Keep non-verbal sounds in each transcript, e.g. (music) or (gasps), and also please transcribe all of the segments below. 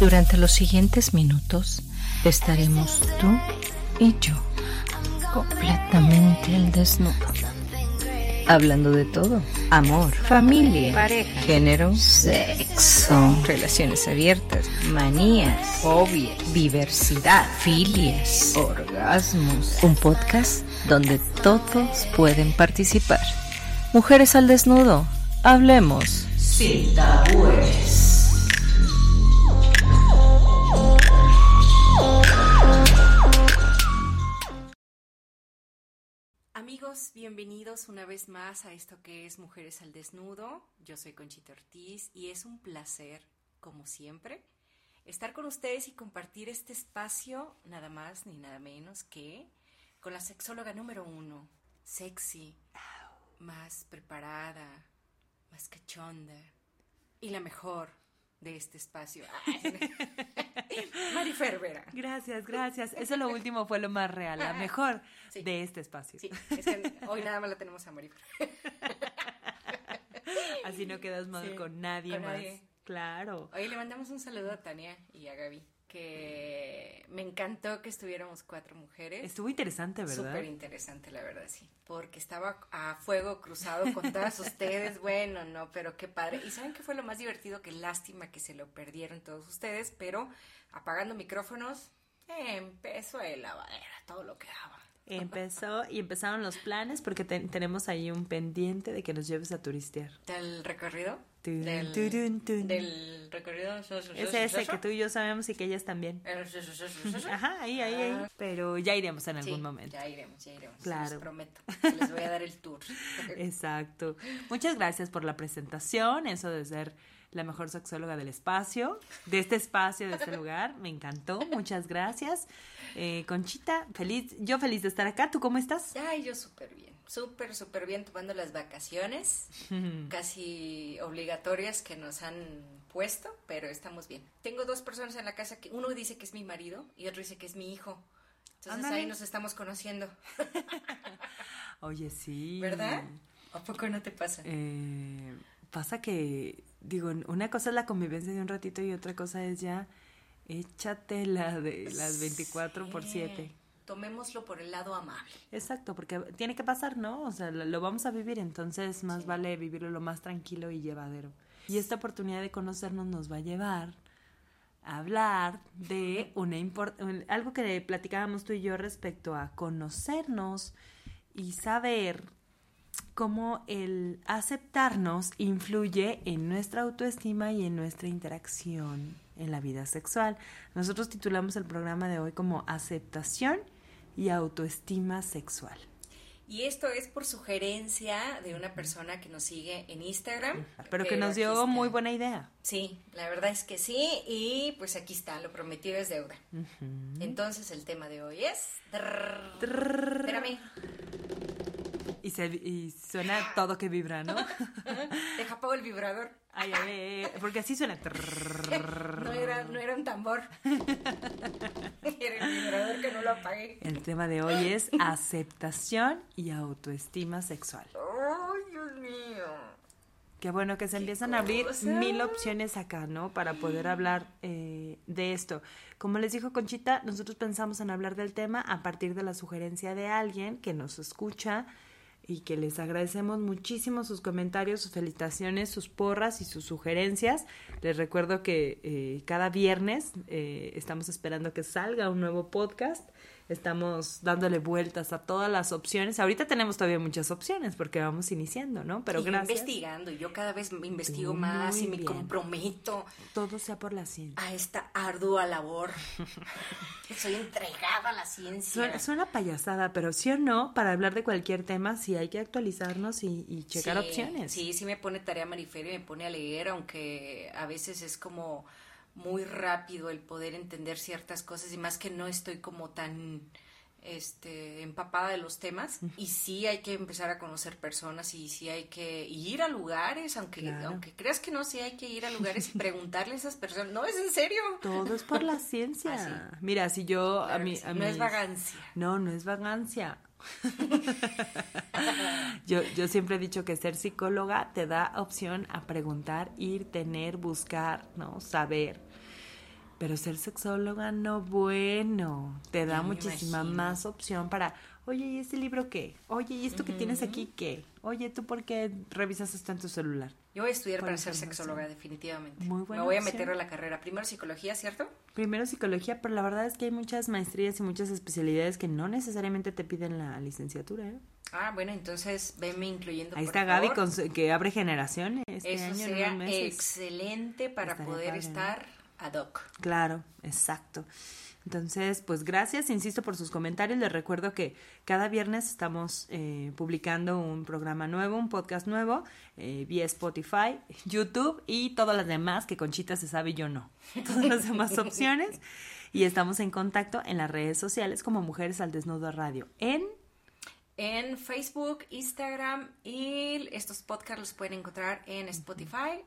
Durante los siguientes minutos estaremos tú y yo completamente al desnudo. Hablando de todo. Amor, familia, pareja, género, sexo, relaciones abiertas, manías, hobbies, diversidad, filias, orgasmos. Un podcast donde todos pueden participar. Mujeres al desnudo. Hablemos sin tabúes. Bienvenidos una vez más a esto que es Mujeres al Desnudo. Yo soy Conchita Ortiz y es un placer, como siempre, estar con ustedes y compartir este espacio, nada más ni nada menos que con la sexóloga número uno, sexy, más preparada, más cachonda y la mejor de este espacio. (laughs) Mari Fervera. Gracias, gracias. Eso lo último fue lo más real, la mejor de este espacio. Sí, es que hoy nada más la tenemos a Mari (laughs) Así no quedas mal con nadie más. Claro. Hoy le mandamos un saludo a Tania y a Gaby que me encantó que estuviéramos cuatro mujeres. Estuvo interesante, ¿verdad? Súper interesante, la verdad, sí. Porque estaba a fuego cruzado con todas (laughs) ustedes. Bueno, no, pero qué padre. Y ¿saben qué fue lo más divertido? Qué lástima que se lo perdieron todos ustedes, pero apagando micrófonos, empezó el lavadera, todo lo que daba. Empezó y empezaron los planes porque tenemos ahí un pendiente de que nos lleves a turistear. ¿Del recorrido? Del, recorrido. Es ese que tú y yo sabemos y que ellas también. Ajá, ahí, ahí, ahí. Ah. Pero ya iremos en algún momento. Ya iremos, ya iremos. Claro. Les prometo. Les voy a dar el tour. (laughs) Exacto. Muchas gracias por la presentación. Eso de ser la mejor sexóloga del espacio, de este espacio, de este lugar. Me encantó. Muchas gracias. Eh, Conchita, feliz, yo feliz de estar acá. ¿Tú cómo estás? Ay, yo súper bien súper, súper bien tomando las vacaciones, (laughs) casi obligatorias que nos han puesto, pero estamos bien. Tengo dos personas en la casa que uno dice que es mi marido y otro dice que es mi hijo. Entonces ahí nos estamos conociendo. (laughs) Oye, sí. ¿Verdad? ¿A poco no te pasa? Eh, pasa que, digo, una cosa es la convivencia de un ratito y otra cosa es ya échate la de las 24 por 7 tomémoslo por el lado amable. Exacto, porque tiene que pasar, ¿no? O sea, lo, vamos a vivir, entonces más vale vivirlo lo más tranquilo y llevadero. Y esta oportunidad de conocernos nos va a llevar a hablar de una algo que platicábamos tú y yo respecto a conocernos y saber cómo el aceptarnos influye en nuestra autoestima y en nuestra interacción en la vida sexual. Nosotros titulamos el programa de hoy como aceptación y autoestima sexual. Y esto es por sugerencia de una persona que nos sigue en Instagram. Pero que nos dio muy buena idea. Sí, la verdad es que sí. Y pues aquí está, lo prometido es deuda. Entonces el tema de hoy es... Espérame. Y, se, y suena todo que vibra, ¿no? (laughs) Deja apago el vibrador. Ay, ay, porque así suena. (laughs) No era, no era un tambor. (laughs) Era el vibrador que no lo apagué. El tema de hoy es aceptación y autoestima sexual. ¡Ay, Dios mío! Qué bueno que se empiezan a abrir mil opciones acá, ¿no? Para poder hablar eh, de esto. Como les dijo Conchita, nosotros pensamos en hablar del tema a partir de la sugerencia de alguien que nos escucha y que les agradecemos muchísimo sus comentarios, sus felicitaciones, sus porras y sus sugerencias. Les recuerdo que eh, cada viernes eh, estamos esperando que salga un nuevo podcast estamos dándole vueltas a todas las opciones. Ahorita tenemos todavía muchas opciones porque vamos iniciando, ¿no? Pero y investigando, yo cada vez me investigo más y me comprometo. Todo sea por la ciencia. A esta ardua labor. (laughs) Soy entregada a la ciencia. Suena, payasada, pero sí o no, para hablar de cualquier tema, sí hay que actualizarnos y, checar opciones. Sí, sí me pone tarea mariferia y me pone a leer, aunque a veces es como muy rápido el poder entender ciertas cosas y más que no estoy como tan este, empapada de los temas y sí hay que empezar a conocer personas y sí hay que ir a lugares, aunque, aunque creas que no, sí hay que ir a lugares y (laughs) preguntarle a esas personas, no, es en serio. Todo es por la (laughs) ciencia. Ah, Mira, si yo a mí... no es vagancia. No, no es vagancia. (laughs) yo, yo siempre he dicho que ser psicóloga te da opción a preguntar, ir, tener, buscar, ¿no? Saber. Pero ser sexóloga no bueno, te da muchísima imagino. más opción para, oye, ¿y este libro qué? Oye, ¿y esto que tienes aquí qué? Oye, ¿tú por qué revisas esto en tu celular? Yo voy a estudiar para ser sexóloga, definitivamente. Muy buena Me voy a meter a la carrera. Primero psicología, ¿cierto? Primero psicología, pero la verdad es que hay muchas maestrías y muchas especialidades que no necesariamente te piden la licenciatura. ¿eh? Ah, bueno, entonces venme incluyendo. Ahí por está Gaby favor. con su- que abre generaciones este Eso año sería excelente para poder estar ad hoc. Claro, exacto. Entonces, pues gracias, insisto, por sus comentarios. Les recuerdo que cada viernes estamos eh, publicando un programa nuevo, un podcast nuevo, eh, vía Spotify, YouTube y todas las demás que Conchita se sabe y yo no. Todas las demás (laughs) opciones. Y estamos en contacto en las redes sociales como Mujeres al Desnudo Radio. En En Facebook, Instagram y estos podcasts los pueden encontrar en Spotify,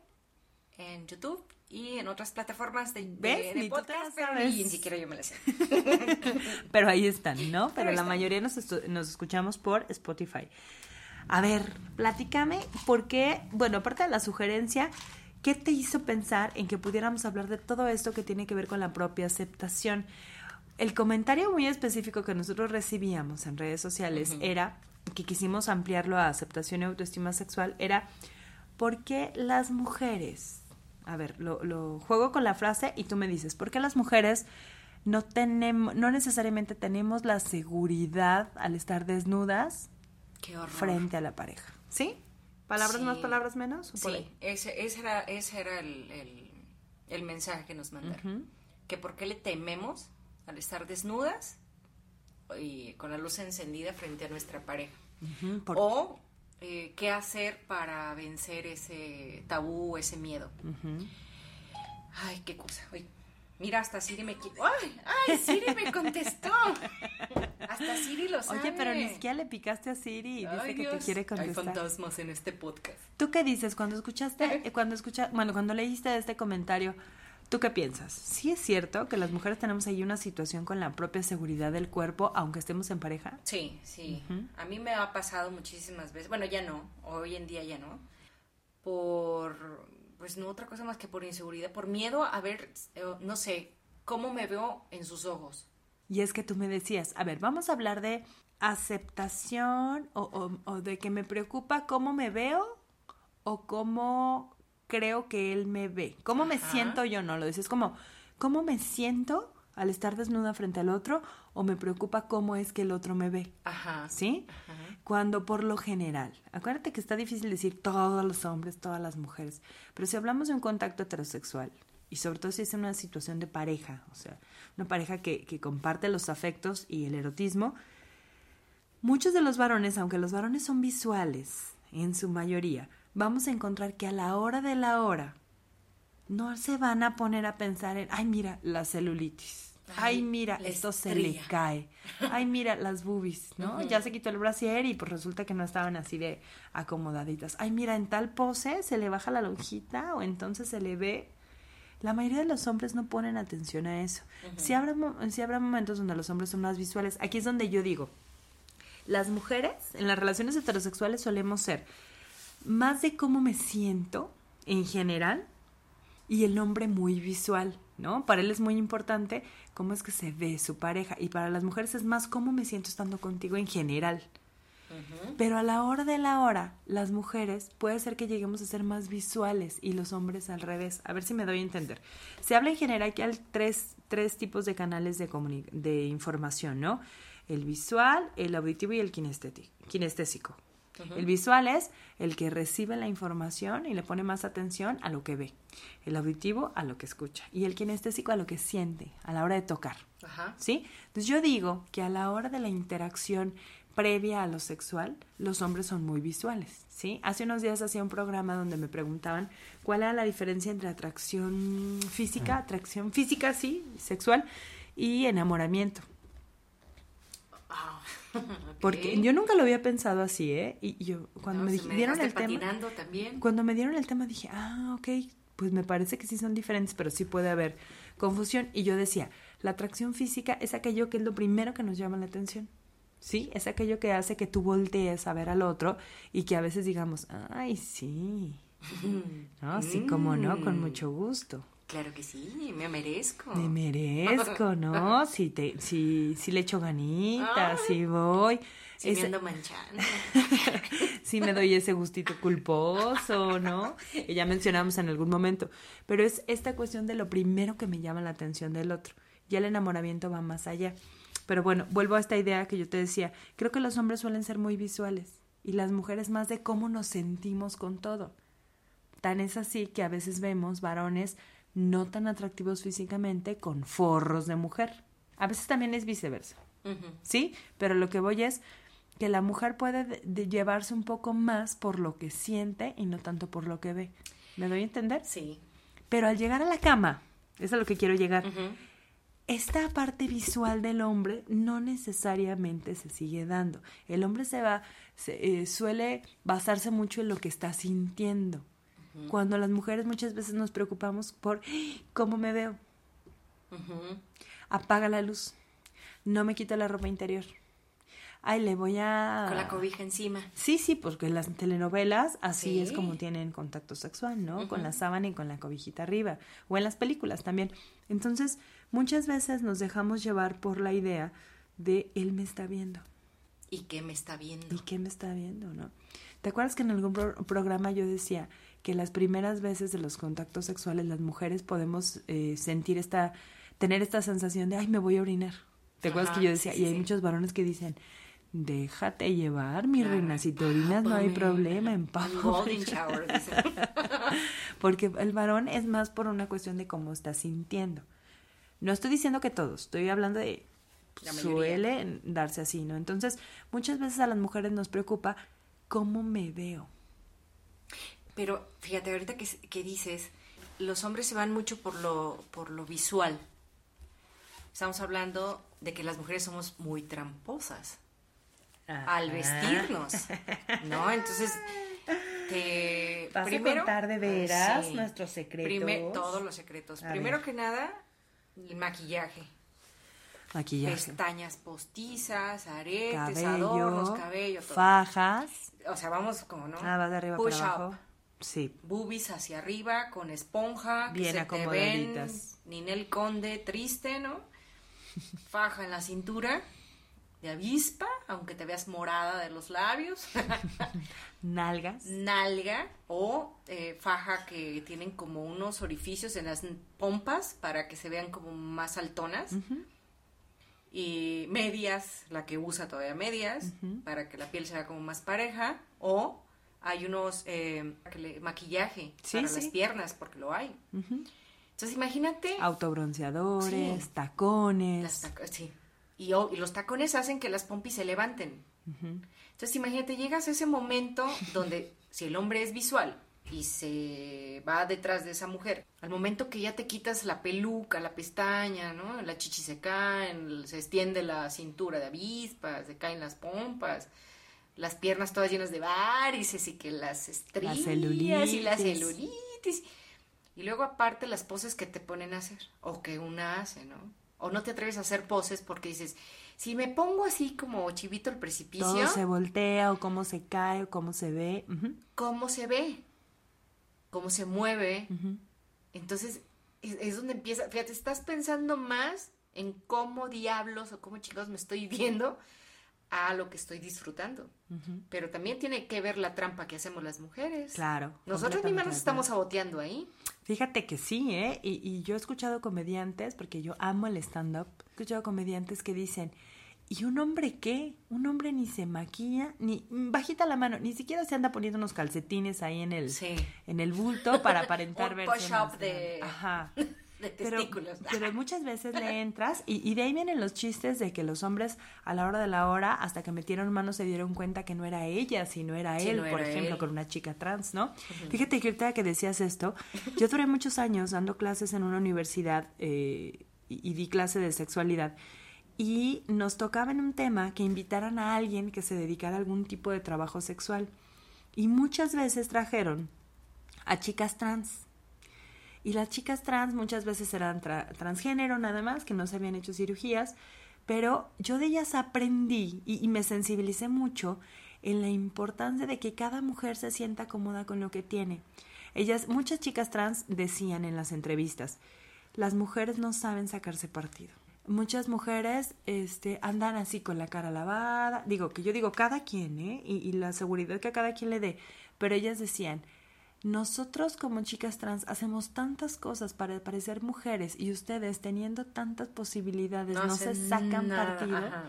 en YouTube y en otras plataformas de, de- de podcast, pero ni siquiera yo me las sé. (laughs) Pero ahí están, ¿no? Pero, la están. mayoría nos, nos escuchamos por Spotify. A ver, platícame, por qué, bueno, aparte de la sugerencia, ¿qué te hizo pensar en que pudiéramos hablar de todo esto que tiene que ver con la propia aceptación? El comentario muy específico que nosotros recibíamos en redes sociales era, que quisimos ampliarlo a aceptación y autoestima sexual, era, ¿por qué las mujeres? A ver, lo, lo juego con la frase y tú me dices, ¿por qué las mujeres no tenemos, no necesariamente tenemos la seguridad al estar desnudas Qué frente a la pareja? ¿Sí? ¿Palabras Sí. más, palabras menos? ¿O por Sí, ahí? ese, ese era, ese era el, el- el mensaje que nos mandaron. Que por qué le tememos al estar desnudas y con la luz encendida frente a nuestra pareja. Por- O eh, qué hacer para vencer ese tabú, ese miedo. Ay, qué cosa. Ay, mira, hasta Siri me... ¡Ay! ¡Ay, Siri me contestó! Hasta Siri lo sabe. Oye, pero ni siquiera le picaste a Siri y dice Ay, que te quiere Hay contestar. fantasmas en este podcast. ¿Tú qué dices cuando escuchaste, (laughs) eh, cuando escucha, bueno, cuando leíste este comentario? ¿Tú qué piensas? ¿Sí es cierto que las mujeres tenemos ahí una situación con la propia seguridad del cuerpo, aunque estemos en pareja? Sí, sí. A mí me ha pasado muchísimas veces. Bueno, ya no. Hoy en día ya no. Por, pues no otra cosa más que por inseguridad, por miedo a ver, eh, no sé, cómo me veo en sus ojos. Y es que tú me decías, a ver, vamos a hablar de aceptación o, o- o de que me preocupa cómo me veo o cómo creo que él me ve. ¿Cómo me siento yo? No, lo dices como, ¿cómo me siento al estar desnuda frente al otro o me preocupa cómo es que el otro me ve? Ajá. ¿Sí? Ajá. Cuando por lo general, acuérdate que está difícil decir todos los hombres, todas las mujeres, pero si hablamos de un contacto heterosexual, y sobre todo si es en una situación de pareja, o sea, una pareja que, que comparte los afectos y el erotismo, muchos de los varones, aunque los varones son visuales en su mayoría, vamos a encontrar que a la hora de la hora no se van a poner a pensar en, ay, mira, la celulitis. Ay, Ay, mira, esto se le estría. cae. Ay, mira, (laughs) las boobies, ¿no? Ya se quitó el brasier y pues resulta que no estaban así de acomodaditas. Ay, mira, en tal pose se le baja la lonjita o entonces se le ve. La mayoría de los hombres no ponen atención a eso. Si habrá, sí habrá momentos donde los hombres son más visuales. Aquí es donde yo digo, las mujeres en las relaciones heterosexuales solemos ser más de cómo me siento en general y el hombre muy visual, ¿no? Para él es muy importante cómo es que se ve su pareja y para las mujeres es más cómo me siento estando contigo en general. Pero a la hora de la hora, las mujeres puede ser que lleguemos a ser más visuales y los hombres al revés. A ver si me doy a entender. Se habla en general que hay tres, tres tipos de canales de, de información, ¿no? El visual, el auditivo y el El visual es el que recibe la información y le pone más atención a lo que ve. El auditivo a lo que escucha. Y el kinestésico a lo que siente a la hora de tocar. Ajá. ¿Sí? Entonces yo digo que a la hora de la interacción previa a lo sexual, los hombres son muy visuales, ¿sí? Hace unos días hacía un programa donde me preguntaban cuál era la diferencia entre atracción física, atracción física, sí, sexual, y enamoramiento. Ah, Porque yo nunca lo había pensado así, ¿eh? Y yo, cuando No, me, dieron el tema... también. Cuando me dieron el tema dije, ah, ok, pues me parece que sí son diferentes, pero sí puede haber confusión. Y yo decía, la atracción física es aquello que es lo primero que nos llama la atención. Sí, es aquello que hace que tú voltees a ver al otro y que a veces digamos, ay, sí, (laughs) ¿no? Sí, como no, con Mm. mucho gusto. Claro que sí, me merezco. Me merezco, ¿no? (laughs) Si, te, si, si le echo ganitas, si voy. Si me ando manchando. (laughs) si me doy ese gustito culposo, ¿no? Y ya mencionamos en algún momento. Pero es esta cuestión de lo primero que me llama la atención del otro. Ya el enamoramiento va más allá. Pero bueno, vuelvo a esta idea que yo te decía. Creo que los hombres suelen ser muy visuales y las mujeres más de cómo nos sentimos con todo. Tan es así que a veces vemos varones no tan atractivos físicamente con forros de mujer. A veces también es viceversa. ¿Sí? Pero lo que voy es que la mujer puede llevarse un poco más por lo que siente y no tanto por lo que ve. ¿Me doy a entender? Sí. Pero al llegar a la cama, eso es a lo que quiero llegar, esta parte visual del hombre no necesariamente se sigue dando. El hombre se va, eh, suele basarse mucho en lo que está sintiendo. Cuando las mujeres muchas veces nos preocupamos por cómo me veo. Apaga la luz. No me quito la ropa interior. Ay, le voy a... Con la cobija encima. Sí, sí, porque las telenovelas así es como tienen contacto sexual, ¿no? Con la sábana y con la cobijita arriba. O en las películas también. Entonces, muchas veces nos dejamos llevar por la idea de él me está viendo. ¿Y qué me está viendo? ¿Y qué me está viendo, no? ¿Te acuerdas que en algún programa yo decía que las primeras veces de los contactos sexuales las mujeres podemos eh, sentir esta, tener esta sensación de, ay, me voy a orinar? ¿Te acuerdas que yo decía? y hay muchos varones que dicen, déjate llevar, mi reina, si te orinas no hay problema, en (laughs) Porque el varón es más por una cuestión de cómo está sintiendo. No estoy diciendo que todos, estoy hablando de suele darse así, ¿no? Entonces, muchas veces a las mujeres nos preocupa cómo me veo. Pero fíjate, ahorita que, que dices, los hombres se van mucho por lo, por lo visual. Estamos hablando de que las mujeres somos muy tramposas al vestirnos, ¿no? Entonces, te, (laughs) ¿Vas primero, a contar de veras nuestros secretos? todos los secretos. primero que nada, el maquillaje. Maquillaje. Pestañas postizas, aretes, adornos, cabello, todo. Fajas. O sea, vamos como, ¿no? Ah, va de arriba para abajo. Sí. Boobies hacia arriba, con esponja. Bien acomodaditas. Ninel Conde, triste, ¿no? (laughs) Faja en la cintura de avispa, aunque te veas morada de los labios. (laughs) Nalgas. Nalga o eh, faja que tienen como unos orificios en las pompas para que se vean como más altonas. Y medias, la que usa todavía medias, para que la piel sea como más pareja. O hay unos eh, maquillaje para las piernas, porque lo hay. Entonces imagínate. Autobronceadores, tacones. sí. Y, y, los tacones hacen que las pompis se levanten. Entonces imagínate, llegas a ese momento donde si el hombre es visual y se va detrás de esa mujer, al momento que ya te quitas la peluca, la pestaña, ¿no? La chichi se cae, se extiende la cintura de avispas, se caen las pompas, las piernas todas llenas de varices y que las estrías y la celulitis. Y luego aparte las poses que te ponen a hacer o que una hace, ¿no? O no te atreves a hacer poses porque dices, si me pongo así como chivito al precipicio. Todo se voltea o cómo se cae o cómo se ve. ¿Cómo se ve? ¿Cómo se mueve? Entonces es, donde empieza, fíjate, estás pensando más en cómo diablos o cómo chicos me estoy viendo a lo que estoy disfrutando. Pero también tiene que ver la trampa que hacemos las mujeres. Claro. Nosotros mismas nos estamos saboteando ahí. Fíjate que sí, ¿eh? Y, y yo he escuchado comediantes, porque yo amo el stand-up, he escuchado comediantes que dicen, ¿y un hombre qué? Un hombre ni se maquilla, ni bajita la mano, ni siquiera se anda poniendo unos calcetines ahí en el, en el bulto para aparentar (laughs) verse push de... Ajá. (laughs) Pero, pero, (laughs) muchas veces le entras y, y, de ahí vienen los chistes de que los hombres a la hora de la hora, hasta que metieron manos, se dieron cuenta que no era ella, sino era él, por ejemplo, con una chica trans, ¿no? Fíjate que ahorita que decías esto, yo duré muchos años dando clases en una universidad eh, y, y di clase de sexualidad y nos tocaba en un tema que invitaran a alguien que se dedicara a algún tipo de trabajo sexual. Y muchas veces trajeron a chicas trans y las chicas trans muchas veces eran transgénero nada más, que no se habían hecho cirugías, pero yo de ellas aprendí y, me sensibilicé mucho en la importancia de que cada mujer se sienta cómoda con lo que tiene. Ellas, muchas chicas trans decían en las entrevistas, las mujeres no saben sacarse partido. Muchas mujeres este, andan así con la cara lavada. Digo, que yo digo cada quien, ¿eh? Y, y la seguridad que a cada quien le dé. Pero ellas decían, nosotros como chicas trans hacemos tantas cosas para parecer mujeres y ustedes teniendo tantas posibilidades no, se sacan nada, partido. ajá.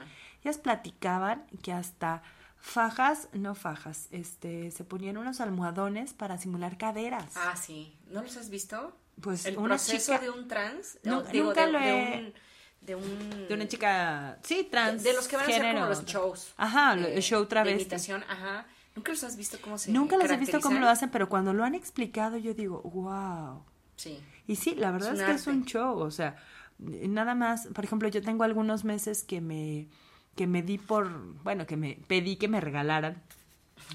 Ellas platicaban que hasta fajas, no fajas, este, se ponían unos almohadones para simular caderas. Ah, sí. ¿No los has visto? pues El una proceso chica de un trans. Digo, nunca de, lo de he- un, de un. de una chica, sí, trans. De, de los que van a hacer como los shows. Ajá, de- el show De travesti. imitación, ajá. ¿Nunca los has visto cómo se Nunca los he visto cómo lo hacen, pero cuando lo han explicado yo digo, wow. Sí. Y sí, la verdad Es que es un show, o sea, nada más, por ejemplo, yo tengo algunos meses que me que me di por, bueno, que me pedí que me regalaran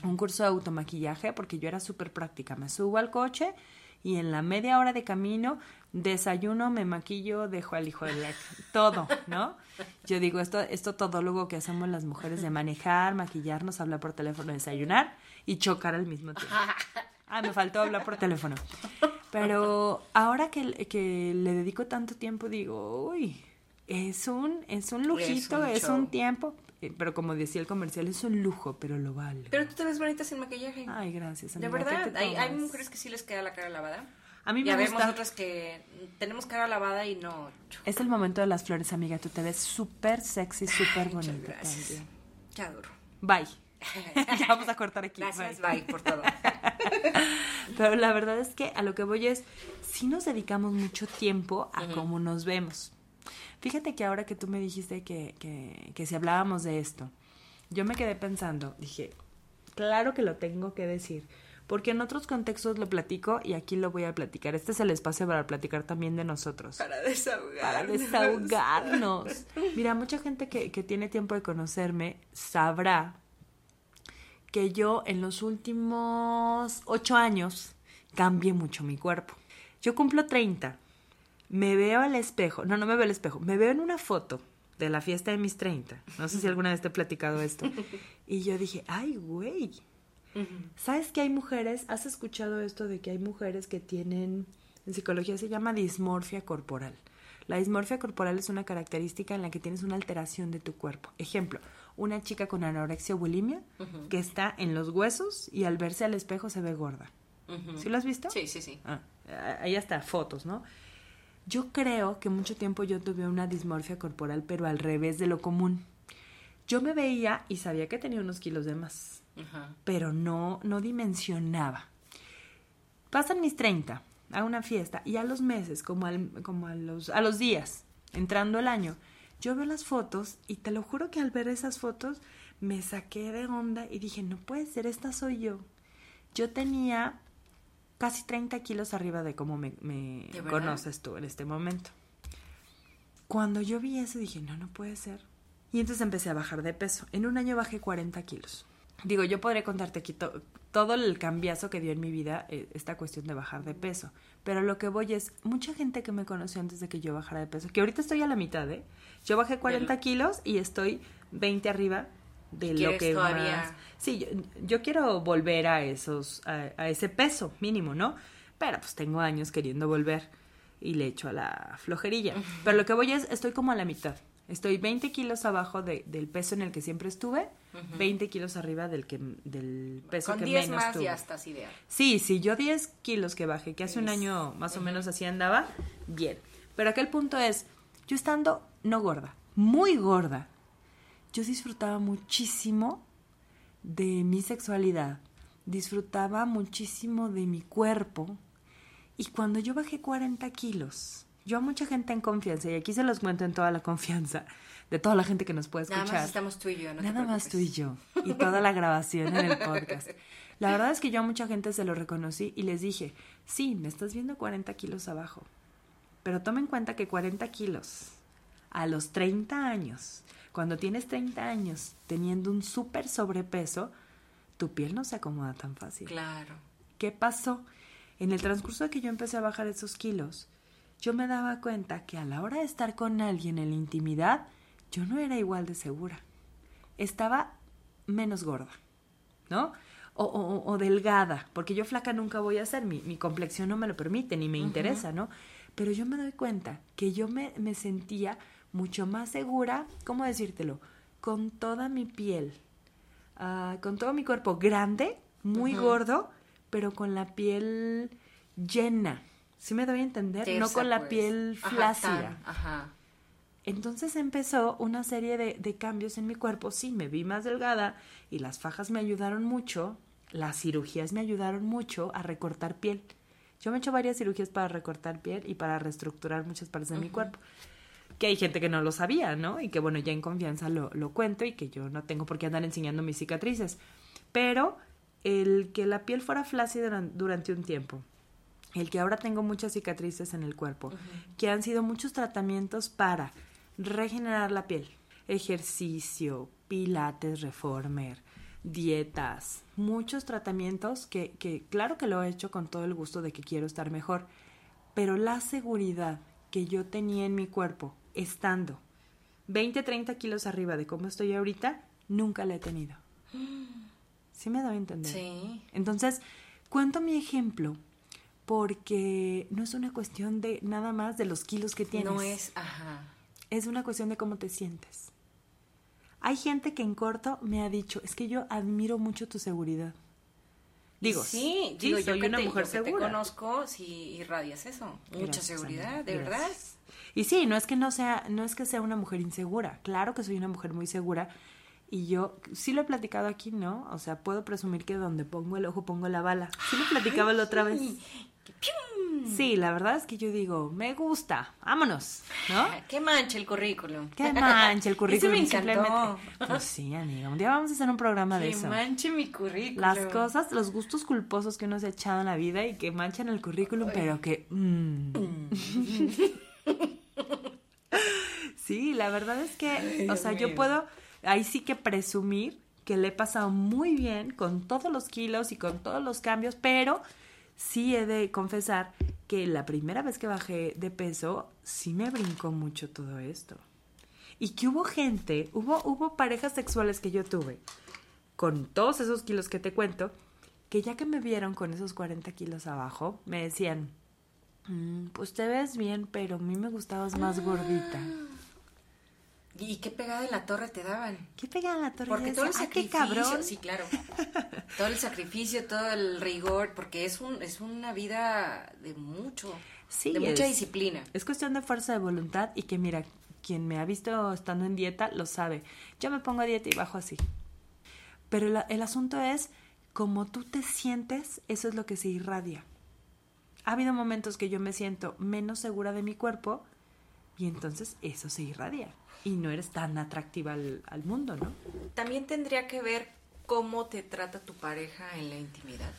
un curso de automaquillaje porque yo era súper práctica. Me subo al coche y en la media hora de camino desayuno, me maquillo, dejo al hijo de la... Todo, ¿no? Yo digo, esto, esto todólogo que hacemos las mujeres de manejar, maquillarnos, hablar por teléfono, desayunar y chocar al mismo tiempo. (laughs) Ah, me faltó hablar por teléfono. Pero ahora que, que le dedico tanto tiempo, digo, uy, es un, es un lujito, un es un, tiempo. Eh, Pero como decía el comercial, es un lujo, pero lo vale. Pero tú te ves bonita sin maquillaje. Ay, gracias. de amiga, ¿qué verdad, hay, hay mujeres que sí les queda la cara lavada. A mí me habemos gusta. otras que tenemos cara lavada y no. Es el momento de las flores, amiga. Tú te ves súper sexy, súper Muchas bonita gracias. también. Qué adoro. Bye. (laughs) (laughs) ya vamos a cortar aquí. Gracias, bye. bye por todo. (laughs) Pero la verdad es que a lo que voy es, sí nos dedicamos mucho tiempo a cómo nos vemos. Fíjate que ahora que tú me dijiste que, que, que si hablábamos de esto, yo me quedé pensando, dije, claro que lo tengo que decir, porque en otros contextos lo platico y aquí lo voy a platicar. Este es el espacio para platicar también de nosotros. Para desahogar. Para desahogarnos. Mira, mucha gente que, que tiene tiempo de conocerme sabrá que yo en los últimos ocho años cambié mucho mi cuerpo. Yo cumplo 30. Me veo al espejo. No, no me veo al espejo. Me veo en una foto de la fiesta de mis 30. No sé si alguna vez te he platicado esto. (laughs) Y yo dije, ay, güey. ¿Sabes que hay mujeres? ¿Has escuchado esto de que hay mujeres que tienen, en psicología se llama dismorfia corporal? La dismorfia corporal es una característica en la que tienes una alteración de tu cuerpo. Ejemplo, una chica con anorexia o bulimia que está en los huesos y al verse al espejo se ve gorda. Ujú. ¿Sí lo has visto? Sí, sí, sí. Ah, ahí está, fotos, ¿no? Yo creo que mucho tiempo yo tuve una dismorfia corporal, pero al revés de lo común. Yo me veía y sabía que tenía unos kilos de más Ajá. pero no, no dimensionaba. Pasan mis 30 a una fiesta y a los meses, como, al- como a, los, a los días, entrando el año, yo veo las fotos y te lo juro que al ver esas fotos me saqué de onda y dije, no puede ser, esta soy yo. Yo tenía casi 30 kilos arriba de cómo me, me conoces tú en este momento. Cuando yo vi eso dije, no, no puede ser. Y entonces empecé a bajar de peso. En un año bajé 40 kilos. Digo, yo podré contarte aquí to- todo el cambiazo que dio en mi vida eh, esta cuestión de bajar de peso. Pero lo que voy es, mucha gente que me conoció antes de que yo bajara de peso, que ahorita estoy a la mitad, ¿eh? Yo bajé 40 kilos y estoy 20 arriba de lo ¿Quieres que todavía? más... Sí, yo, yo quiero volver a esos, a, a ese peso mínimo, ¿no? Pero pues tengo años queriendo volver y le echo a la flojerilla. Pero lo que voy es, estoy como a la mitad. Estoy 20 kilos abajo de- del peso en el que siempre estuve, 20 kilos arriba del que del peso Con que 10 menos más tuve. ya estás ideal. Sí, sí, yo 10 kilos que bajé, que hace un año más o menos así andaba, bien. Pero aquel punto es, yo estando no gorda, muy gorda, yo disfrutaba muchísimo de mi sexualidad, disfrutaba muchísimo de mi cuerpo. Y cuando yo bajé 40 kilos, yo a mucha gente en confianza, y aquí se los cuento en toda la confianza de toda la gente que nos puede Nada escuchar. más estamos tú y yo, no te Nada más tú y yo. Y toda la grabación en el podcast. (laughs) La verdad es que yo a mucha gente se lo reconocí y les dije, sí, me estás viendo 40 kilos abajo. Pero toma en cuenta que 40 kilos a los 30 años, cuando tienes 30 años teniendo un súper sobrepeso, tu piel no se acomoda tan fácil. Claro. ¿Qué pasó? En el transcurso de que yo empecé a bajar esos kilos, yo me daba cuenta que a la hora de estar con alguien en la intimidad, yo no era igual de segura. Estaba menos gorda, ¿no? o, o- o delgada, porque yo flaca nunca voy a ser, mi, mi complexión no me lo permite, ni me interesa, ¿no? Pero yo me doy cuenta que yo me, me sentía mucho más segura, ¿cómo decírtelo? Con toda mi piel, ah, con todo mi cuerpo grande, muy gordo, pero con la piel llena. ¿Sí me doy a entender? no con la pues. piel flácida. ajá. Entonces empezó una serie de, de cambios en mi cuerpo. Sí, me vi más delgada y las fajas me ayudaron mucho, las cirugías me ayudaron mucho a recortar piel. Yo me he hecho varias cirugías para recortar piel y para reestructurar muchas partes de mi cuerpo. Que hay gente que no lo sabía, ¿no? Y que bueno, ya en confianza lo, lo cuento y que yo no tengo por qué andar enseñando mis cicatrices. Pero el que la piel fuera flácida duran- durante un tiempo, el que ahora tengo muchas cicatrices en el cuerpo, que han sido muchos tratamientos para regenerar la piel, ejercicio, pilates, reformer, dietas, muchos tratamientos que, que claro que lo he hecho con todo el gusto de que quiero estar mejor, pero la seguridad que yo tenía en mi cuerpo estando 20, 30 kilos arriba de cómo estoy ahorita, nunca la he tenido. (gasps) ¿Sí me doy a entender? Sí. Entonces, cuento mi ejemplo porque no es una cuestión de nada más de los kilos que tienes. No es, ajá. Es una cuestión de cómo te sientes. Hay gente que en corto me ha dicho, es que yo admiro mucho tu seguridad. Digo, sí, digo, yo soy que una te, mujer yo que te segura. conozco, sí irradias eso. Mucha seguridad, de verdad. Y sí, no es que no sea, no es que sea una mujer insegura. Claro que soy una mujer muy segura. Y yo sí lo he platicado aquí, ¿no? O sea, puedo presumir que donde pongo el ojo pongo la bala. Sí lo platicaba la otra vez. Sí, la verdad es que yo digo, me gusta, vámonos, ¿no? Qué mancha el currículum. Que (laughs) manche el currículum. Ese me encantó. Pues sí, amiga. Un día vamos a hacer un programa de Que eso. manche mi currículum. Las cosas, los gustos culposos que uno se ha echado en la vida y que manchan el currículum, pero que... mm. (laughs) sí, la verdad es que, o sea, yo puedo ahí sí que presumir que le he pasado muy bien con todos los kilos y con todos los cambios, pero sí he de confesar que la primera vez que bajé de peso, sí me brincó mucho todo esto. Y que hubo gente, hubo, hubo parejas sexuales que yo tuve, con todos esos kilos que te cuento, que ya que me vieron con esos 40 kilos abajo, me decían, "Mm, pues te ves bien, pero a mí me gustabas más gordita. ¿Y qué pegada en la torre te daban? ¿Qué pega en la torre? Porque todo el "Ah, qué sacrificio, cabrón. sí, claro. (laughs) todo el sacrificio, todo el rigor, porque es un es una vida de mucho, Sí, de mucha disciplina. Es cuestión de fuerza de voluntad y que mira, quien me ha visto estando en dieta lo sabe. Yo me pongo a dieta y bajo así. Pero la- el asunto es, como tú te sientes, eso es lo que se irradia. Ha habido momentos que yo me siento menos segura de mi cuerpo y entonces eso se irradia. Y no eres tan atractiva al, al mundo, ¿no? También tendría que ver cómo te trata tu pareja en la intimidad.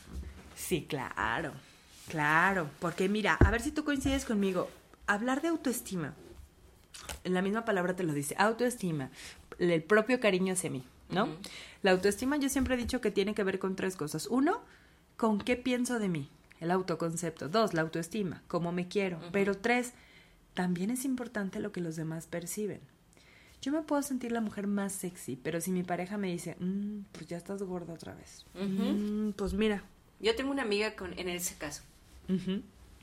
Sí, claro, claro. Porque mira, a ver si tú coincides conmigo. Hablar de autoestima, en la misma palabra te lo dice, autoestima, el propio cariño hacia mí, ¿no? La autoestima yo siempre he dicho que tiene que ver con tres cosas. Uno, con qué pienso de mí, el autoconcepto. Dos, la autoestima, cómo me quiero. Pero tres, también es importante lo que los demás perciben. Yo me puedo sentir la mujer más sexy, pero si mi pareja me dice, "Mm, pues ya estás gorda otra vez. "Mm, pues mira. Yo tengo una amiga con, en ese caso.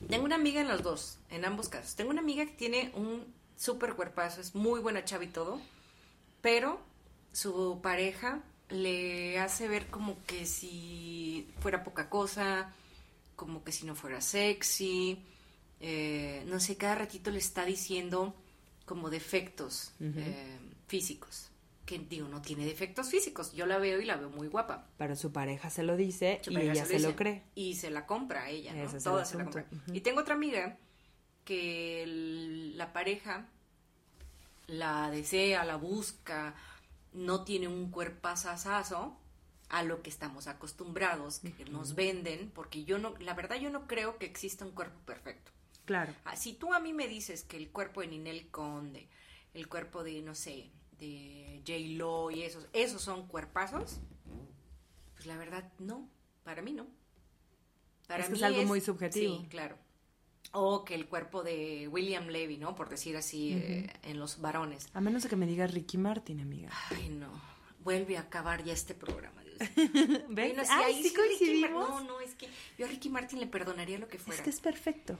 Tengo una amiga en los dos, en ambos casos. Tengo una amiga que tiene un súper cuerpazo, es muy buena chava y todo, pero su pareja le hace ver como que si fuera poca cosa, como que si no fuera sexy, eh, no sé, cada ratito le está diciendo como defectos eh, físicos. Que digo, no tiene defectos físicos. Yo la veo y la veo muy guapa. Pero su pareja se lo dice Su y ella se, lo cree. Y se la compra a ella, ¿no? Ese Toda se la compra. Y tengo otra amiga que el- la pareja la desea, la busca, no tiene un cuerpazazazo a lo que estamos acostumbrados, que nos venden, porque yo no, la verdad yo no creo que exista un cuerpo perfecto. Claro. Ah, Si tú a mí me dices que el cuerpo de Ninel Conde, el cuerpo de, no sé, de J. Lo y esos, esos son cuerpazos, pues la verdad no, para mí no. Para Es que mí es algo muy subjetivo. Sí, claro. O que el cuerpo de William Levy, ¿no? Por decir así, eh, en los varones. A menos de que me digas Ricky Martin, amiga. Ay, no. Vuelve a acabar ya este programa. Dios (laughs) ¿Ves? Bueno, sí, Ay, ahí sí coincidimos. No, no, es que yo a Ricky Martin le perdonaría lo que fuera. Es que es perfecto.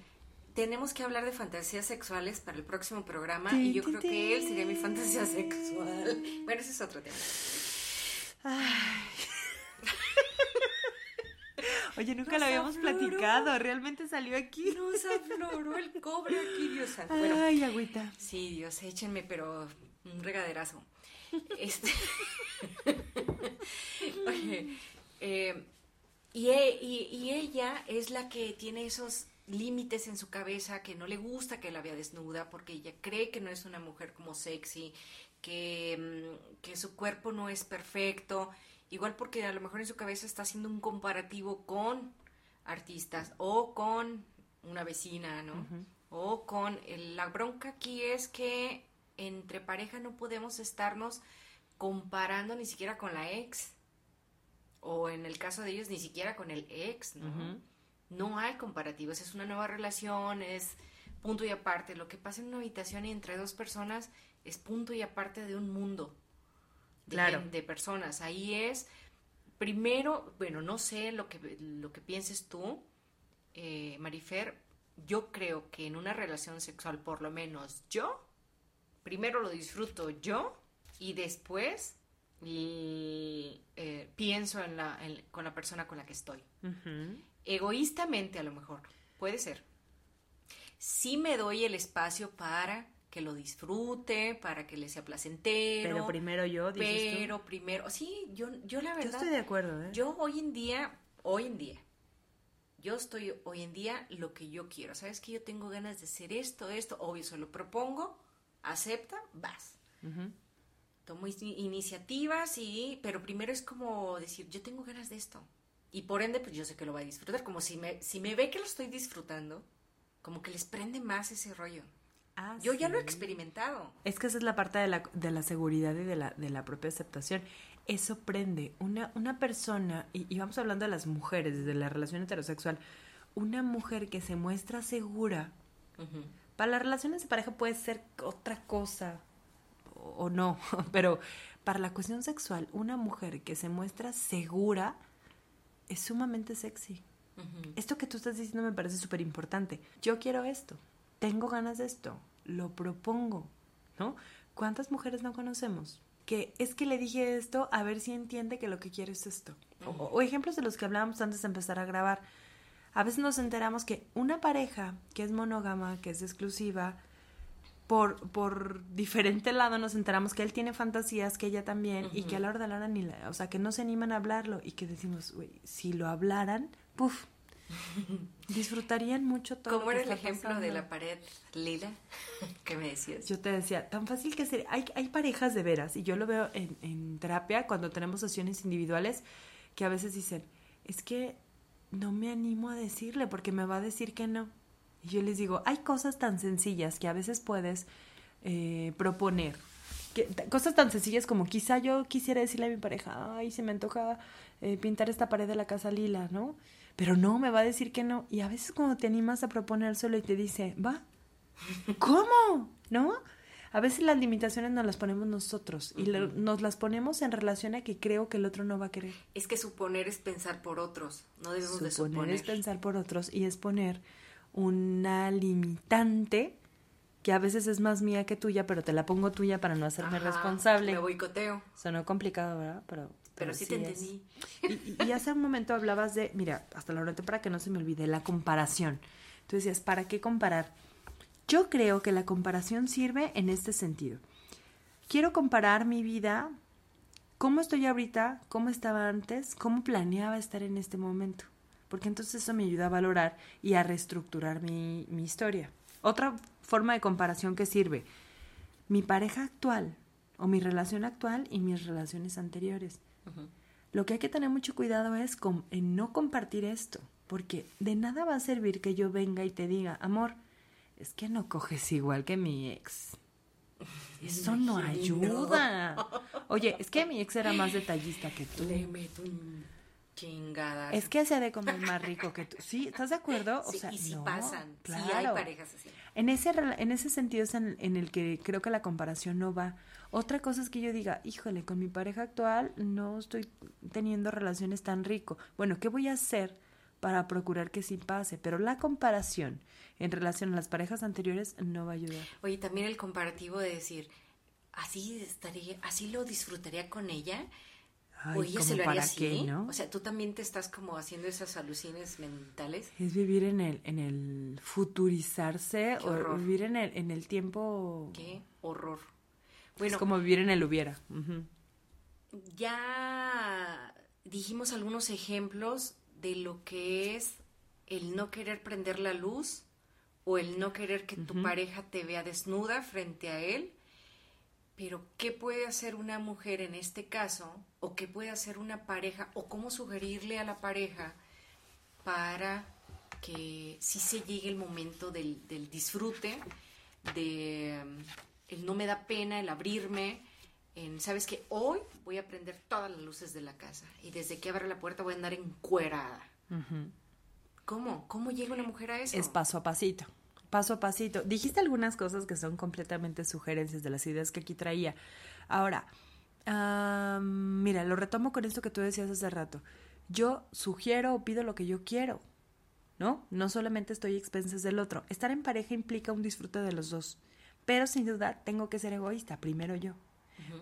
Tenemos que hablar de fantasías sexuales para el próximo programa y yo creo que él sería mi fantasía sexual. Bueno, ese es otro tema. (laughs) Oye, nunca Nos lo habíamos afloró. platicado. Realmente salió aquí. Nos afloró el cobre aquí, Dios santo. Bueno, Ay, agüita. sí, Dios, échenme, pero un regaderazo. Este. (laughs) Oye, eh, y, e- y- y ella es la que tiene esos límites en su cabeza que no le gusta que la vea desnuda porque ella cree que no es una mujer como sexy, que, mm, que su cuerpo no es perfecto, igual porque a lo mejor en su cabeza está haciendo un comparativo con artistas o con una vecina, ¿no? O con el- la bronca aquí es que entre pareja no podemos estarnos comparando ni siquiera con la ex o en el caso de ellos ni siquiera con el ex, ¿no? No hay comparativos, es una nueva relación, es punto y aparte. Lo que pasa en una habitación y entre dos personas es punto y aparte de un mundo de, Claro. de personas. Ahí es, primero, bueno, no sé lo que, lo que pienses tú, eh, Marifer, yo creo que en una relación sexual, por lo menos yo, primero lo disfruto yo y después y, eh, pienso en la, en- con la persona con la que estoy. Egoístamente a lo mejor, puede ser. Sí me doy el espacio para que lo disfrute, para que le sea placentero. Pero primero yo, dices tú. pero primero, sí, yo, yo la Yo verdad, estoy de acuerdo, ¿eh? yo hoy en día, hoy en día, yo estoy hoy en día lo que yo quiero. ¿Sabes que yo tengo ganas de hacer esto, esto? Obvio, se lo propongo, acepta, vas. Tomo ini- iniciativas y, pero primero es como decir, yo tengo ganas de esto. Y por ende, pues yo sé que lo va a disfrutar. Como si me, si me ve que lo estoy disfrutando, como que les prende más ese rollo. Ah, Yo ya lo he sí. experimentado. Es que esa es la parte de la, de la seguridad y de la, de la propia aceptación. Eso prende. Una, una persona, y, y vamos hablando de las mujeres, desde la relación heterosexual, una mujer que se muestra segura, Ujú. para las relaciones de pareja puede ser otra cosa o, o no, (laughs) pero para la cuestión sexual, una mujer que se muestra segura es sumamente sexy. Esto que tú estás diciendo me parece súper importante. Yo quiero esto, tengo ganas de esto, lo propongo, ¿no? ¿Cuántas mujeres no conocemos? Que es que le dije esto a ver si entiende que lo que quiere es esto. O, o ejemplos de los que hablábamos antes de empezar a grabar. A veces nos enteramos que una pareja que es monógama, que es exclusiva, por, por diferente lado nos enteramos que él tiene fantasías, que ella también, y que a la hora de la hora ni la, o sea, que no se animan a hablarlo y que decimos, güey, si lo hablaran, puf, (laughs) disfrutarían mucho todo. ¿Cómo lo que era el ejemplo de la pared lila (laughs) que me decías? Yo te decía, tan fácil que sería. Hay, hay parejas de veras, y yo lo veo en, en terapia cuando tenemos sesiones individuales, que a veces dicen, es que no me animo a decirle porque me va a decir que no. Y yo les digo, hay cosas tan sencillas que a veces puedes eh, proponer. Que, cosas tan sencillas como quizá yo quisiera decirle a mi pareja, ay, se me antoja eh, pintar esta pared de la casa lila, ¿no? Pero no, me va a decir que no. Y a veces cuando te animas a proponérselo y te dice, va, ¿Cómo? ¿No? A veces las limitaciones nos las ponemos nosotros y nos las ponemos en relación a que creo que el otro no va a querer. Es que suponer es pensar por otros, no debemos de Suponer suponer. es pensar por otros y es poner una limitante que a veces es más mía que tuya, pero te la pongo tuya para no hacerme Ajá, responsable. Me boicoteo, Sonó complicado, ¿verdad? Pero, pero sí te es. entendí. Y, y hace un momento hablabas de, mira, hasta la noté para que no se me olvide, la comparación. Tú decías, ¿para qué comparar? Yo creo que la comparación sirve en este sentido. Quiero comparar mi vida, cómo estoy ahorita, cómo estaba antes, cómo planeaba estar en este momento. Porque entonces eso me ayuda a valorar y a reestructurar mi, mi historia. Otra forma de comparación que sirve, mi pareja actual o mi relación actual y mis relaciones anteriores. Lo que hay que tener mucho cuidado es con, en no compartir esto, porque de nada va a servir que yo venga y te diga, amor, es que no coges igual que mi ex. (laughs) Eso no ayuda. Oye, es que mi ex era más detallista que tú. Le meto un Chingada. Es que ese de comer más rico que tú. (laughs) ¿Sí? ¿Estás de acuerdo? O Sí, sea, y no, pasan. Sí hay parejas así. En ese, en ese sentido es en, en el que creo que la comparación no va. Otra cosa es que yo diga, híjole, con mi pareja actual no estoy teniendo relaciones tan rico. Bueno, ¿qué voy a hacer para procurar que sí pase? Pero la comparación en relación a las parejas anteriores no va a ayudar. Oye, también el comparativo de decir, así estaría, así lo disfrutaría con ella. Ay, o ella ¿como se lo haría para así. qué, no? O sea, tú también te estás como haciendo esas alucines mentales. Es vivir en el, en el futurizarse o horror. vivir en el, en el tiempo. Qué horror. Bueno, es como vivir en el hubiera. Ya dijimos algunos ejemplos de lo que es el no querer prender la luz o el no querer que tu pareja te vea desnuda frente a él. Pero, ¿qué puede hacer una mujer en este caso? ¿O qué puede hacer una pareja? ¿O cómo sugerirle a la pareja para que sí se llegue el momento del, del disfrute, de um, el no me da pena, el abrirme, en, sabes que hoy voy a prender todas las luces de la casa y desde que abra la puerta voy a andar encuerada. ¿Cómo? ¿Cómo llega una mujer a eso? Es paso a pasito. Paso a pasito. Dijiste algunas cosas que son completamente sugerencias de las ideas que aquí traía. Ahora, ah, mira, lo retomo con esto que tú decías hace rato. Yo sugiero o pido lo que yo quiero, ¿no? No solamente estoy a expensas del otro. Estar en pareja implica un disfrute de los dos. Pero sin duda tengo que ser egoísta. Primero yo.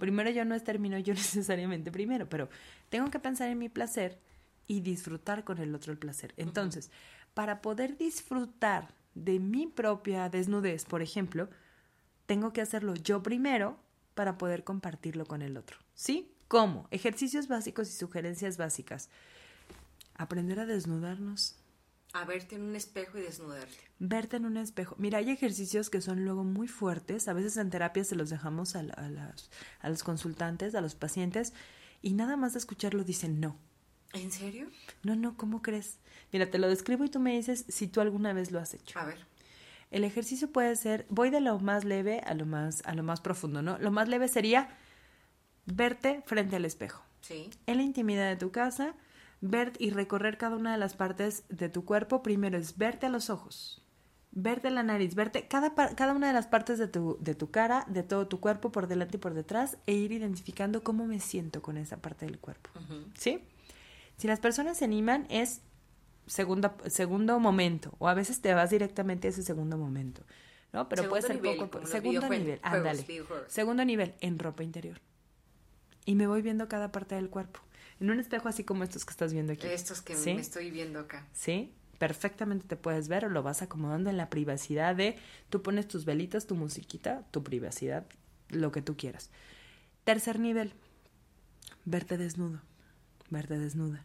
Primero yo no es termino yo (laughs) necesariamente primero, pero tengo que pensar en mi placer y disfrutar con el otro el placer. Entonces, para poder disfrutar de mi propia desnudez, por ejemplo, tengo que hacerlo yo primero para poder compartirlo con el otro. ¿Sí? ¿Cómo? Ejercicios básicos y sugerencias básicas. Aprender a desnudarnos. A verte en un espejo y desnudarte. Verte en un espejo. Mira, hay ejercicios que son luego muy fuertes. A veces en terapia se los dejamos a, a las- a los consultantes, a los pacientes, y nada más de escucharlo dicen no. ¿En serio? No, no, ¿cómo crees? Mira, te lo describo y tú me dices si tú alguna vez lo has hecho. A ver. El ejercicio puede ser, voy de lo más leve a lo más, a lo más profundo, ¿no? Lo más leve sería verte frente al espejo. Sí. En la intimidad de tu casa, ver y recorrer cada una de las partes de tu cuerpo. Primero es verte a los ojos, verte la nariz, verte cada, cada una de las partes de tu, de tu cara, de todo tu cuerpo, por delante y por detrás, e ir identificando cómo me siento con esa parte del cuerpo. ¿Sí? Si las personas se animan, es segundo, segundo momento, o a veces te vas directamente a ese segundo momento, ¿no? Pero puede ser nivel, poco, segundo nivel, ándale. videojuegos. Segundo nivel, en ropa interior. Y me voy viendo cada parte del cuerpo. En un espejo así como estos que estás viendo aquí. Estos que ¿Sí? me estoy viendo acá. ¿Sí? Perfectamente te puedes ver o lo vas acomodando en la privacidad de tú pones tus velitas, tu musiquita, tu privacidad, lo que tú quieras. Tercer nivel, verte desnudo, verte desnuda.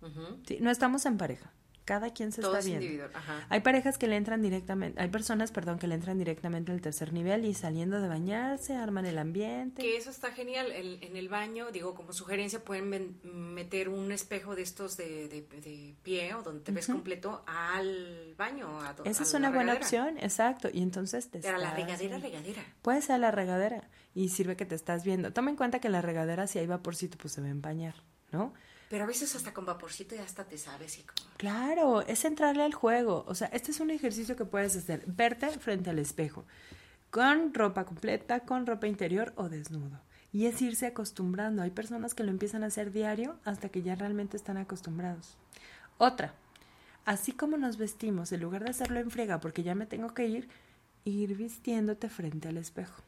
Ujú. Sí, no estamos en pareja. Cada quien se Todo está es viendo. individual. Ajá. Hay parejas que le entran directamente, hay personas, perdón, que le entran directamente al tercer nivel y saliendo de bañarse, arman el ambiente. Que eso está genial. El- en el baño, digo, como sugerencia, pueden meter un espejo de estos de, de- de pie o donde te ves completo al baño. A, Esa a es una buena regadera. opción, exacto. Y entonces te Pero a la regadera, regadera. Puede ser a la regadera y sirve que te estás viendo. Toma en cuenta que la regadera si hay vaporcito pues se va a empañar, ¿no? Pero a veces hasta con vaporcito ya hasta te sabes y como... Claro, es entrarle al juego. O sea, este es un ejercicio que puedes hacer. Verte frente al espejo, con ropa completa, con ropa interior o desnudo. Y es irse acostumbrando. Hay personas que lo empiezan a hacer diario hasta que ya realmente están acostumbrados. Otra, así como nos vestimos, en lugar de hacerlo en friega porque ya me tengo que ir, ir vistiéndote frente al espejo.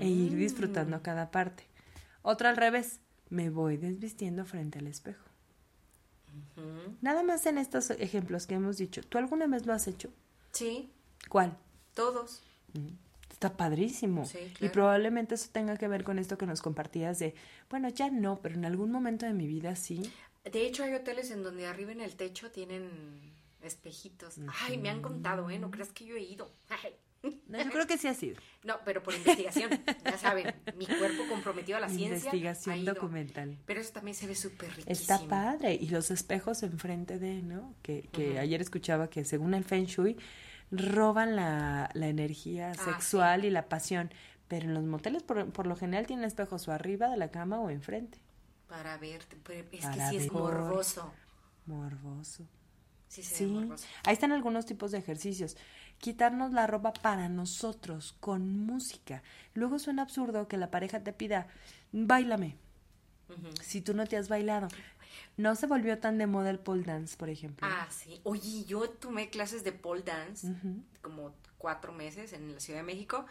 E ir disfrutando cada parte. Otra al revés, me voy desvistiendo frente al espejo. Nada más en estos ejemplos que hemos dicho. ¿Tú alguna vez lo has hecho? Sí, ¿Cuál? todos. Está padrísimo. Sí, Y probablemente eso tenga que ver con esto que nos compartías de, bueno, ya no, pero en algún momento de mi vida sí. De hecho, hay hoteles en donde arriba en el techo tienen espejitos. Ay, me han contado, ¿eh? No creas que yo he ido. Ay. No, yo creo que sí ha sido. No, pero por investigación. Ya saben, mi cuerpo comprometido a la ciencia. Investigación documental. Pero eso también se ve súper riquísimo. Está padre. Y los espejos enfrente de, ¿no? Que, que ayer escuchaba que según el Feng Shui, roban la, la energía Ah, sexual y la pasión. Pero en los moteles, por, por lo general, tienen espejos o arriba de la cama o enfrente. Para verte, pero es Para que sí es morboso. Morboso. Sí, se ve Sí, morboso. ahí están algunos tipos de ejercicios. Quitarnos la ropa para nosotros, con música. Luego suena absurdo que la pareja te pida, bailame, si tú no te has bailado. No se volvió tan de moda el pole dance, por ejemplo. Ah, sí. Oye, yo tomé clases de pole dance como cuatro meses en la Ciudad de México.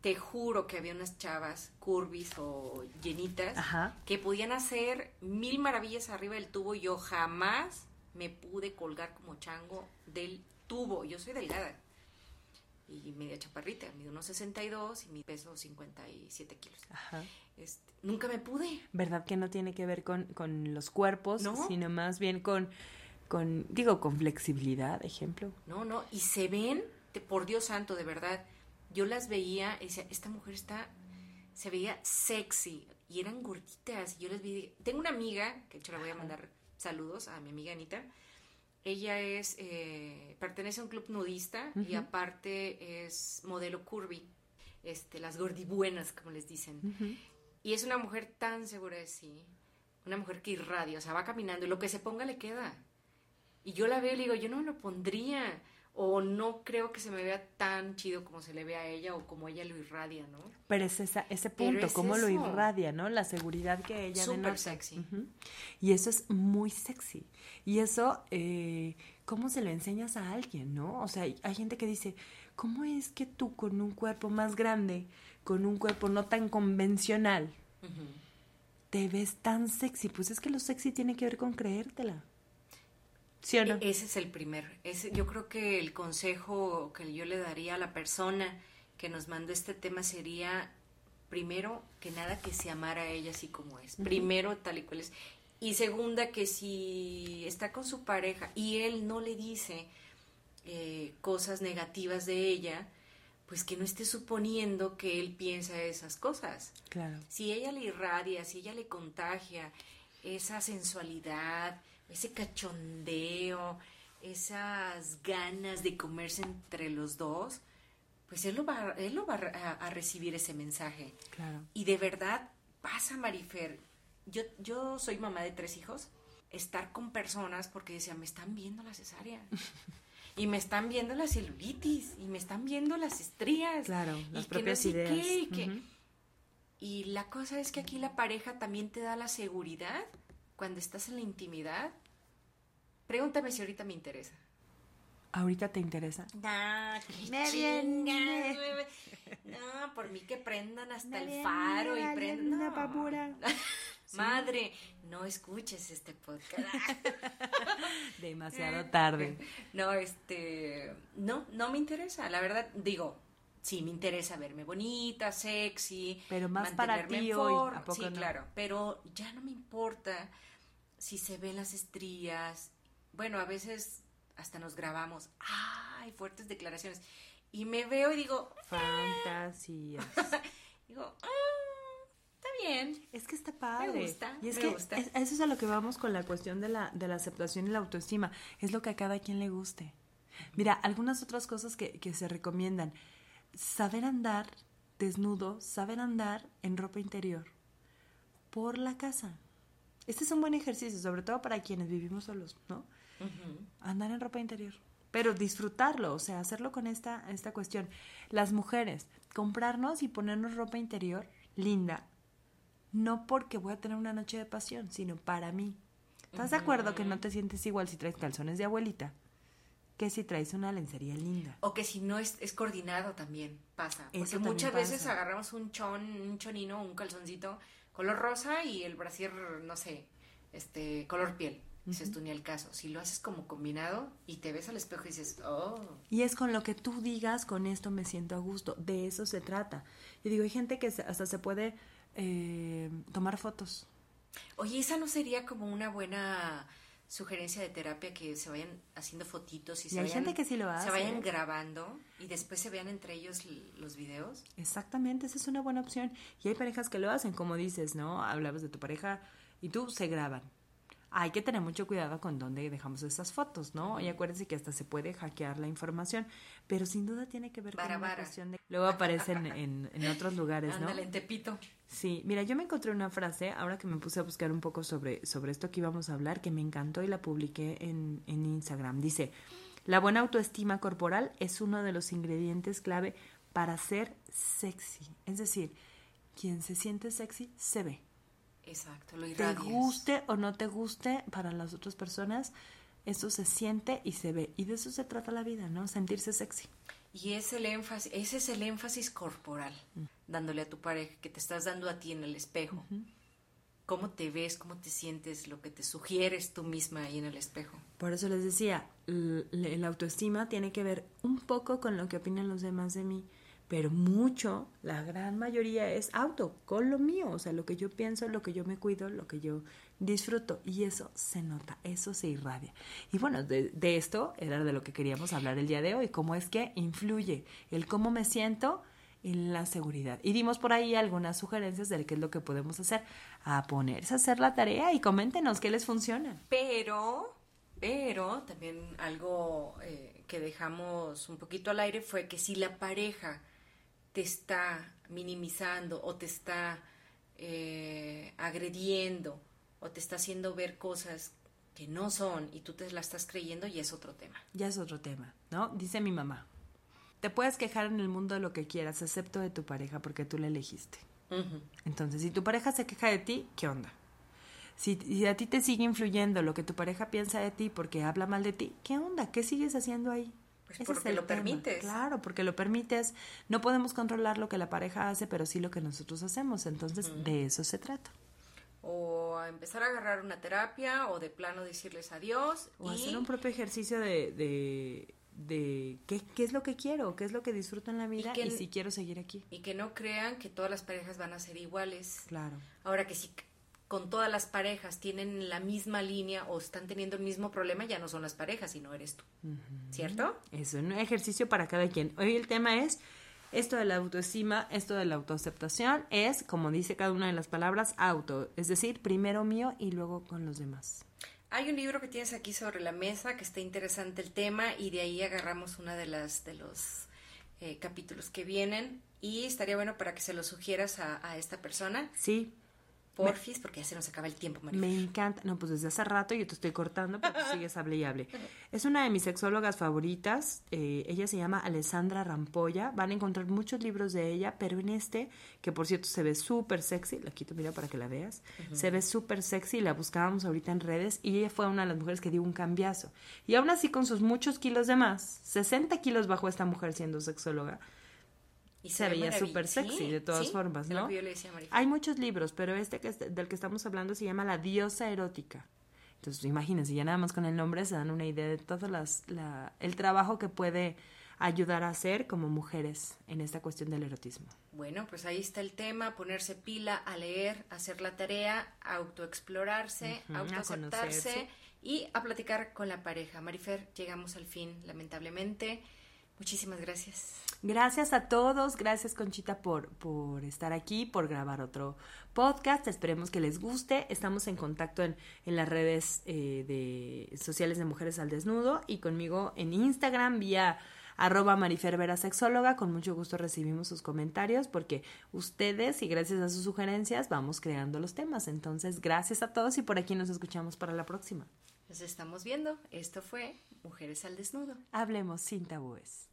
Te juro que había unas chavas curvis o llenitas Ajá. que podían hacer mil maravillas arriba del tubo. Yo jamás me pude colgar como chango del tubo. Yo soy delgada y media chaparrita, mido unos 62 y mi peso 57 kilos. Ajá. Este, nunca me pude. ¿Verdad que no tiene que ver con, con los cuerpos, No. sino más bien con, con, digo, con flexibilidad, ejemplo? No, no, y se ven, te- por Dios santo, de verdad. Yo las veía y decía, esta mujer está, se veía sexy y eran gorditas. Y yo les vi, tengo una amiga, que de hecho le voy a mandar saludos a mi amiga Anita. Ella es, eh, pertenece a un club nudista y aparte es modelo curvy, este, las gordibuenas, como les dicen. Y es una mujer tan segura de sí, una mujer que irradia, o sea, va caminando y lo que se ponga le queda. Y yo la veo y le digo, yo no me lo pondría, o no creo que se me vea tan chido como se le ve a ella o como ella lo irradia, ¿no? Pero es esa, ese punto, es cómo lo irradia, ¿no? La seguridad que ella Súper denota. sexy. Y eso es muy sexy. Y eso, eh, ¿cómo se lo enseñas a alguien, no? O sea, hay, gente que dice, ¿cómo es que tú con un cuerpo más grande, con un cuerpo no tan convencional, te ves tan sexy? Pues es que lo sexy tiene que ver con creértela. ¿Sí o no? E- Ese es el primer. Ese, yo creo que el consejo que yo le daría a la persona que nos mandó este tema sería, primero, que nada que se amara a ella así como es. Primero, tal y cual es. Y segunda, que si está con su pareja y él no le dice eh, cosas negativas de ella, pues que no esté suponiendo que él piensa esas cosas. Claro. Si ella le irradia, si ella le contagia esa sensualidad, ese cachondeo, esas ganas de comerse entre los dos, pues él lo va, él lo va a, a recibir ese mensaje. Claro. Y de verdad pasa, Marifer. Yo, yo soy mamá de tres hijos. Estar con personas porque decía, me están viendo la cesárea. (laughs) Y me están viendo la celulitis. Y me están viendo las estrías. Claro, y las que no propias sé ideas. qué, y que- Ujú. y la cosa es que aquí la pareja también te da la seguridad cuando estás en la intimidad. Pregúntame si ahorita me interesa. ¿Ahorita te interesa? No, qué Me chingas, viene. No, por mí que prendan hasta Me el viene faro y prendan. una No. (laughs) Madre, no escuches este podcast. (laughs) Demasiado (laughs) tarde. No, este, no, no me interesa, la verdad, digo, sí me interesa verme bonita, sexy, Pero más para ti hoy, forma. ¿a poco sí, no? claro, pero ya no me importa si se ven las estrías. Bueno, a veces hasta nos grabamos, ay, fuertes declaraciones. Y me veo y digo, Fantasías. (laughs) digo, ah, está bien. Es que está padre. gusta, y es me que gusta. es- eso es a lo que vamos con la cuestión de la, de la aceptación y la autoestima. Es lo que a cada quien le guste. Mira, algunas otras cosas que, que se recomiendan. Saber andar desnudo, saber andar en ropa interior por la casa. Este es un buen ejercicio, sobre todo para quienes vivimos solos, ¿no? Andar en ropa interior. Pero disfrutarlo, o sea, hacerlo con esta, esta cuestión. Las mujeres, comprarnos y ponernos ropa interior linda, no porque voy a tener una noche de pasión, sino para mí. ¿Estás de acuerdo que no te sientes igual si traes calzones de abuelita que si traes una lencería linda? O que si no es, es coordinado también pasa. Porque Eso también muchas veces agarramos un chon, un chonino, un calzoncito color rosa y el brasier, no sé, este, color piel. Dices tú ni el caso. Si lo haces como combinado y te ves al espejo y dices, oh, Y es con lo que tú digas, con esto me siento a gusto. De eso se trata. Y digo, hay gente que hasta se puede eh, tomar fotos. Oye, esa no sería como una buena sugerencia de terapia que se vayan haciendo fotitos y, Y se hay vayan, gente que sí lo hace, se vayan grabando y después se vean entre ellos los videos. Exactamente, esa es una buena opción. Y hay parejas que lo hacen, como dices, ¿no? Hablabas de tu pareja y tú se graban. Hay que tener mucho cuidado con dónde dejamos esas fotos, ¿no? Y acuérdense que hasta se puede hackear la información, pero sin duda tiene que ver con vara. cuestión de... Luego aparecen (laughs) en, en otros lugares, ¿no? Ándale, en Tepito. Sí, mira, yo me encontré una frase, ahora que me puse a buscar un poco sobre, sobre esto que íbamos a hablar, que me encantó y la publiqué en, en Instagram. Dice, la buena autoestima corporal es uno de los ingredientes clave para ser sexy. Es decir, quien se siente sexy se ve. Exacto, lo Te irradias. guste o no te guste para las otras personas, eso se siente y se ve. Y de eso se trata la vida, ¿no? Sentirse sexy. Y es el énfasis, ese es el énfasis corporal, Mm. dándole a tu pareja, que te estás dando a ti en el espejo. Cómo te ves, cómo te sientes, lo que te sugieres tú misma ahí en el espejo. Por eso les decía, la autoestima tiene que ver un poco con lo que opinan los demás de mí, pero mucho, la gran mayoría es auto, con lo mío, o sea, lo que yo pienso, lo que yo me cuido, lo que yo disfruto, y eso se nota, eso se irradia. Y bueno, de, esto era de lo que queríamos hablar el día de hoy, cómo es que influye el cómo me siento en la seguridad. Y dimos por ahí algunas sugerencias de qué es lo que podemos hacer, a ponerse a hacer la tarea y coméntenos qué les funciona. Pero, pero también algo eh, que dejamos un poquito al aire fue que si la pareja te está minimizando o te está eh, agrediendo o te está haciendo ver cosas que no son y tú te la estás creyendo, ya es otro tema. Ya es otro tema, ¿no? Dice mi mamá. Te puedes quejar en el mundo de lo que quieras, excepto de tu pareja, porque tú la elegiste. Entonces, si tu pareja se queja de ti, ¿qué onda? Si, si a ti te sigue influyendo lo que tu pareja piensa de ti porque habla mal de ti, ¿qué onda? ¿Qué sigues haciendo ahí? Pues Ese porque es el lo tema. permites. Claro, porque lo permites. No podemos controlar lo que la pareja hace, pero sí lo que nosotros hacemos. Entonces, de eso se trata. O a empezar a agarrar una terapia o de plano decirles adiós. O y hacer un propio ejercicio de, de, de qué, qué es lo que quiero, qué es lo que disfruto en la vida y, que- si quiero seguir aquí. y que no crean que todas las parejas van a ser iguales. Claro. Ahora que si con todas las parejas tienen la misma línea o están teniendo el mismo problema, ya no son las parejas, sino eres tú. ¿Cierto? Es un ejercicio para cada quien. Hoy el tema es esto de la autoestima, esto de la autoaceptación, es, como dice cada una de las palabras, auto, es decir, primero mío y luego con los demás. Hay un libro que tienes aquí sobre la mesa que está interesante el tema y de ahí agarramos una de las de los eh, capítulos que vienen y estaría bueno para que se lo sugieras a, a esta persona, Sí, porfis, porque ya se nos acaba el tiempo, María. me encanta. No, pues desde hace rato yo te estoy cortando porque sigues hable y hable. Es una de mis sexólogas favoritas. eh, ella se llama Alessandra Rampolla. Van a encontrar muchos libros de ella, pero en este, que por cierto se ve súper sexy, la quito mira para que la veas, se ve súper sexy, la buscábamos ahorita en redes y ella fue una de las mujeres que dio un cambiazo. Y aún así con sus muchos kilos de más, 60 kilos bajó esta mujer siendo sexóloga. Y se veía súper sexy de todas sí, formas, ¿no? que yo le decía a. Hay muchos libros, pero este que, es- del que estamos hablando se llama La diosa erótica. Entonces, imagínense, ya nada más con el nombre se dan una idea de todo las, la, el trabajo que puede ayudar a hacer como mujeres en esta cuestión del erotismo. Bueno, pues ahí está el tema, ponerse pila, a leer, hacer la tarea, autoexplorarse, Ujú, a autoaceptarse y a platicar con la pareja. Marifer, llegamos al fin, lamentablemente. Muchísimas gracias. Gracias a todos, gracias Conchita por, por estar aquí, por grabar otro podcast, esperemos que les guste, estamos en contacto en, en las redes eh, de sociales de Mujeres al Desnudo y conmigo en Instagram vía arroba marifervera sexóloga, con mucho gusto recibimos sus comentarios porque ustedes y gracias a sus sugerencias vamos creando los temas, entonces gracias a todos y por aquí nos escuchamos para la próxima. Nos estamos viendo. Esto fue Mujeres al Desnudo. Hablemos sin tabúes.